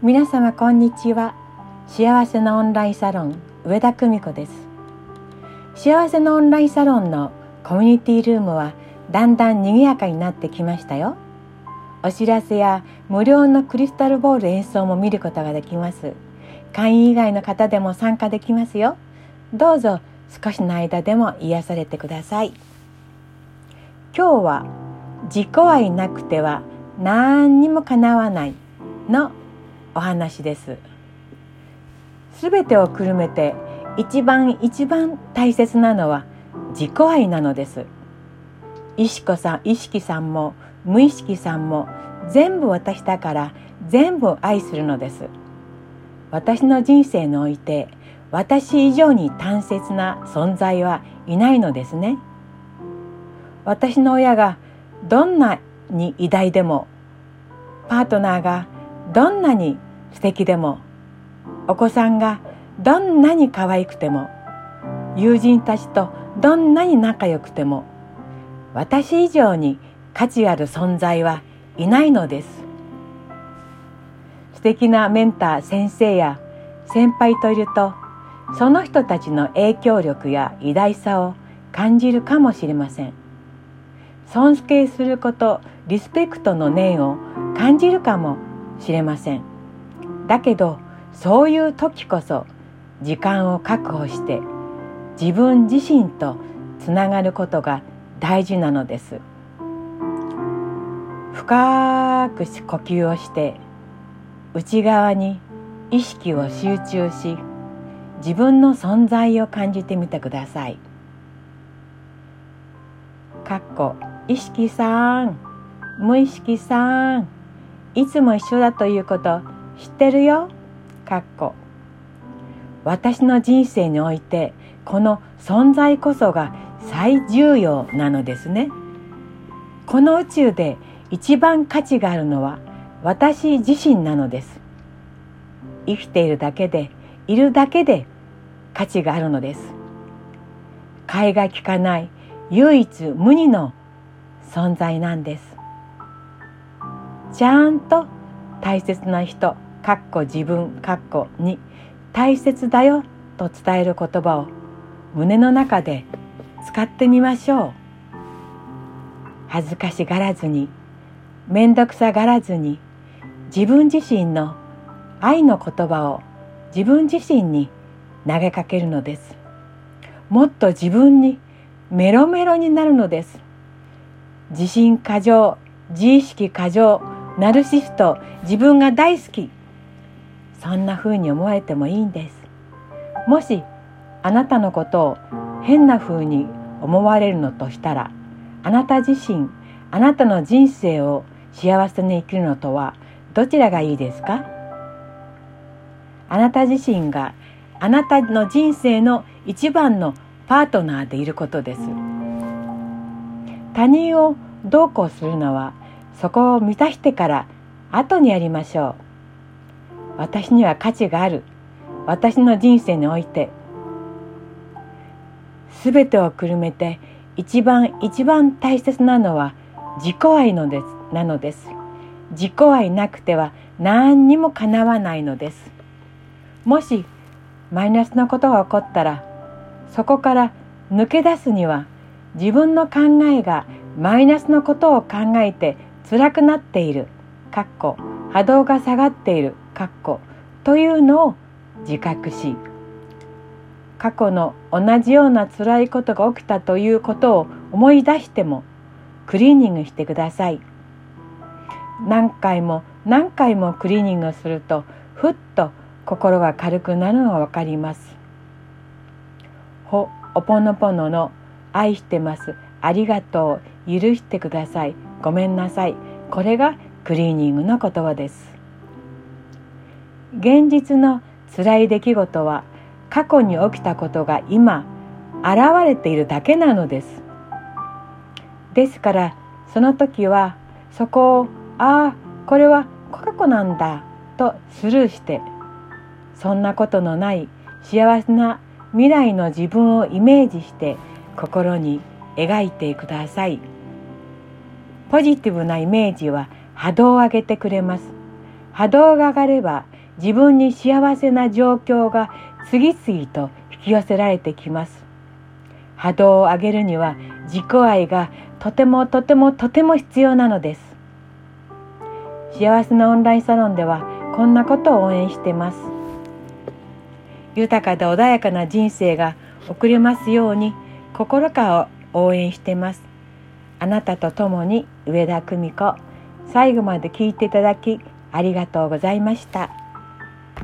皆様こんにちは。幸せのオンラインサロン上田久美子です。幸せのオンラインサロンのコミュニティルームはだんだん賑やかになってきましたよ。お知らせや無料のクリスタルボール演奏も見ることができます。会員以外の方でも参加できますよ。どうぞ少しの間でも癒されてください。今日は自己愛なくては何にもかなわないのお話です。すべてをくるめて一番一番大切なのは自己愛なのです。意識さん意識さんも無意識さんも全部私だから全部愛するのです。私の人生において私以上に大切な存在はいないのですね。私の親がどんなに偉大でもパートナーがどんなに素敵でもお子さんがどんなに可愛くても友人たちとどんなに仲良くても私以上に価値ある存在はいないのです。素敵なメンター先生や先輩といるとその人たちの影響力や偉大さを感じるかもしれません。尊敬することリスペクトの念を感じるかもしれません。だけどそういう時こそ時間を確保して自分自身とつながることが大事なのです深く呼吸をして内側に意識を集中し自分の存在を感じてみてください。かっこ意識さん無意識さんいつも一緒だということ知ってるよかっこ私の人生においてこの存在こそが最重要なのですね。この宇宙で一番価値があるのは私自身なのです。生きているだけでいるだけで価値があるのです。替えが利かない唯一無二の存在なんです。ちゃんと大切な人かっこ自分かっこに大切だよと伝える言葉を胸の中で使ってみましょう。恥ずかしがらずに面倒くさがらずに自分自身の愛の言葉を自分自身に投げかけるのです。もっと自分にメロメロになるのです。自信過剰自意識過剰ナルシスト自分が大好きそんな風に思われてもいいんです。もしあなたのことを変な風に思われるのとしたらあなた自身あなたの人生を幸せに生きるのとはどちらがいいですか？あなた自身があなたの人生の一番のパートナーでいることです。他人をどうこうするのはそこを満たしてから後にやりましょう。私には価値がある。私の人生において。全てをくるめて一番一番大切なのは自己愛のですなのです。自己愛なくては何にもかなわないのです。もしマイナスなことが起こったらそこから抜け出すには自分の考えがマイナスのことを考えて辛くなっている。かっこ波動が下がっている。かっこというのを自覚し過去の同じような辛いことが起きたということを思い出してもクリーニングしてください。何回も何回もクリーニングするとふっと心が軽くなるのが分かります。ほおぽのぽのの愛してます。ありがとう。許してください。ごめんなさい。これがクリーニングの言葉です。現実の辛い出来事は過去に起きたことが今現れているだけなのです。ですからその時はそこをああこれは過去なんだとスルーしてそんなことのない幸せな未来の自分をイメージして心に描いてください。ポジティブなイメージは波動を上げてくれます。波動が上がれば自分に幸せな状況が次々と引き寄せられてきます。波動を上げるには自己愛がとてもとてもとても必要なのです。幸せなオンラインサロンではこんなことを応援してます。豊かで穏やかな人生が送れますように心から応援してます。あなたと共に上田久美子最後まで聞いていただきありがとうございました。